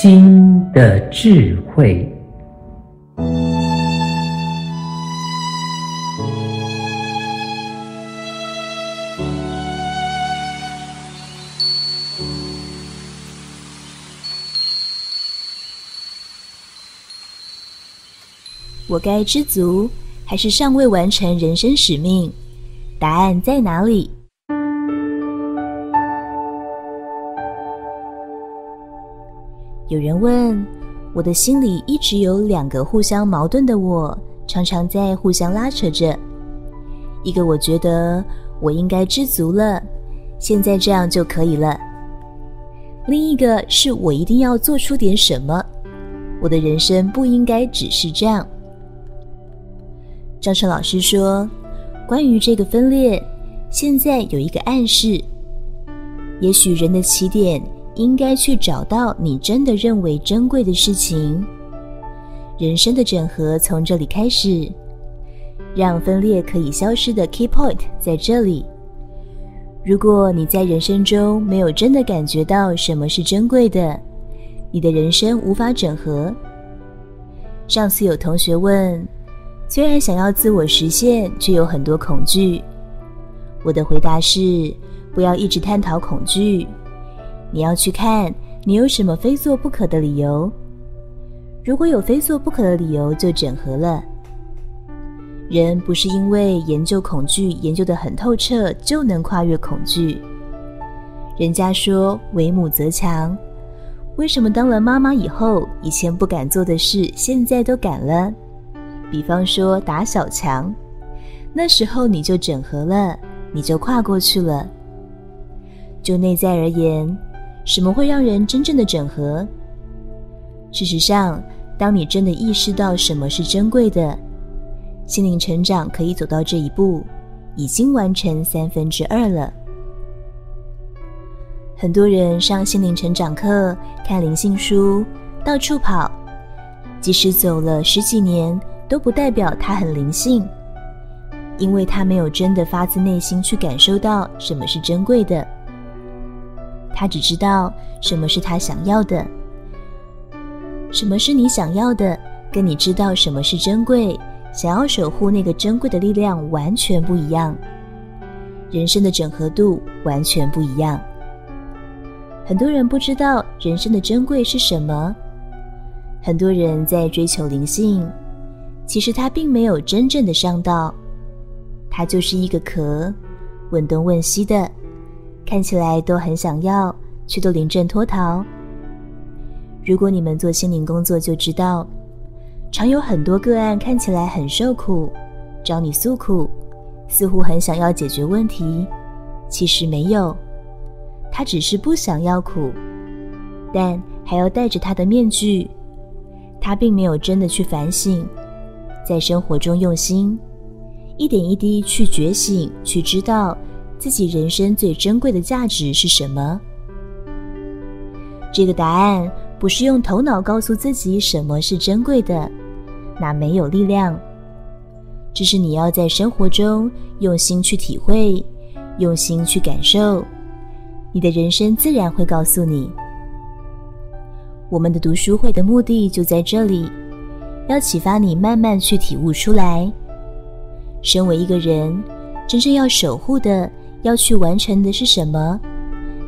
心的智慧。我该知足，还是尚未完成人生使命？答案在哪里？有人问，我的心里一直有两个互相矛盾的我，常常在互相拉扯着。一个我觉得我应该知足了，现在这样就可以了；另一个是我一定要做出点什么，我的人生不应该只是这样。张晨老师说：“关于这个分裂，现在有一个暗示。也许人的起点应该去找到你真的认为珍贵的事情。人生的整合从这里开始，让分裂可以消失的 key point 在这里。如果你在人生中没有真的感觉到什么是珍贵的，你的人生无法整合。上次有同学问。”虽然想要自我实现，却有很多恐惧。我的回答是：不要一直探讨恐惧，你要去看你有什么非做不可的理由。如果有非做不可的理由，就整合了。人不是因为研究恐惧研究得很透彻，就能跨越恐惧。人家说为母则强，为什么当了妈妈以后，以前不敢做的事，现在都敢了？比方说打小强，那时候你就整合了，你就跨过去了。就内在而言，什么会让人真正的整合？事实上，当你真的意识到什么是珍贵的，心灵成长可以走到这一步，已经完成三分之二了。很多人上心灵成长课，看灵性书，到处跑，即使走了十几年。都不代表他很灵性，因为他没有真的发自内心去感受到什么是珍贵的。他只知道什么是他想要的，什么是你想要的，跟你知道什么是珍贵，想要守护那个珍贵的力量完全不一样，人生的整合度完全不一样。很多人不知道人生的珍贵是什么，很多人在追求灵性。其实他并没有真正的上道，他就是一个壳，问东问西的，看起来都很想要，却都临阵脱逃。如果你们做心灵工作，就知道，常有很多个案看起来很受苦，找你诉苦，似乎很想要解决问题，其实没有，他只是不想要苦，但还要戴着他的面具，他并没有真的去反省。在生活中用心，一点一滴去觉醒，去知道自己人生最珍贵的价值是什么。这个答案不是用头脑告诉自己什么是珍贵的，那没有力量。这是你要在生活中用心去体会，用心去感受，你的人生自然会告诉你。我们的读书会的目的就在这里。要启发你慢慢去体悟出来。身为一个人，真正要守护的、要去完成的是什么，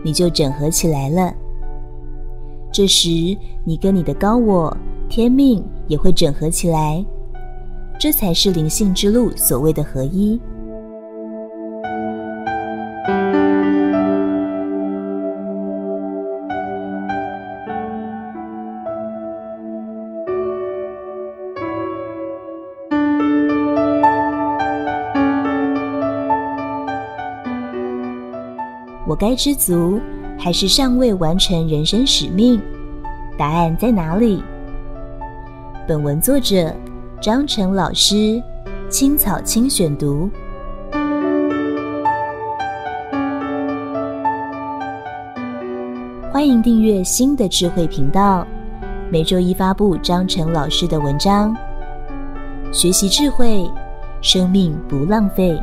你就整合起来了。这时，你跟你的高我、天命也会整合起来，这才是灵性之路所谓的合一。我该知足，还是尚未完成人生使命？答案在哪里？本文作者张晨老师，青草青选读。欢迎订阅新的智慧频道，每周一发布张晨老师的文章。学习智慧，生命不浪费。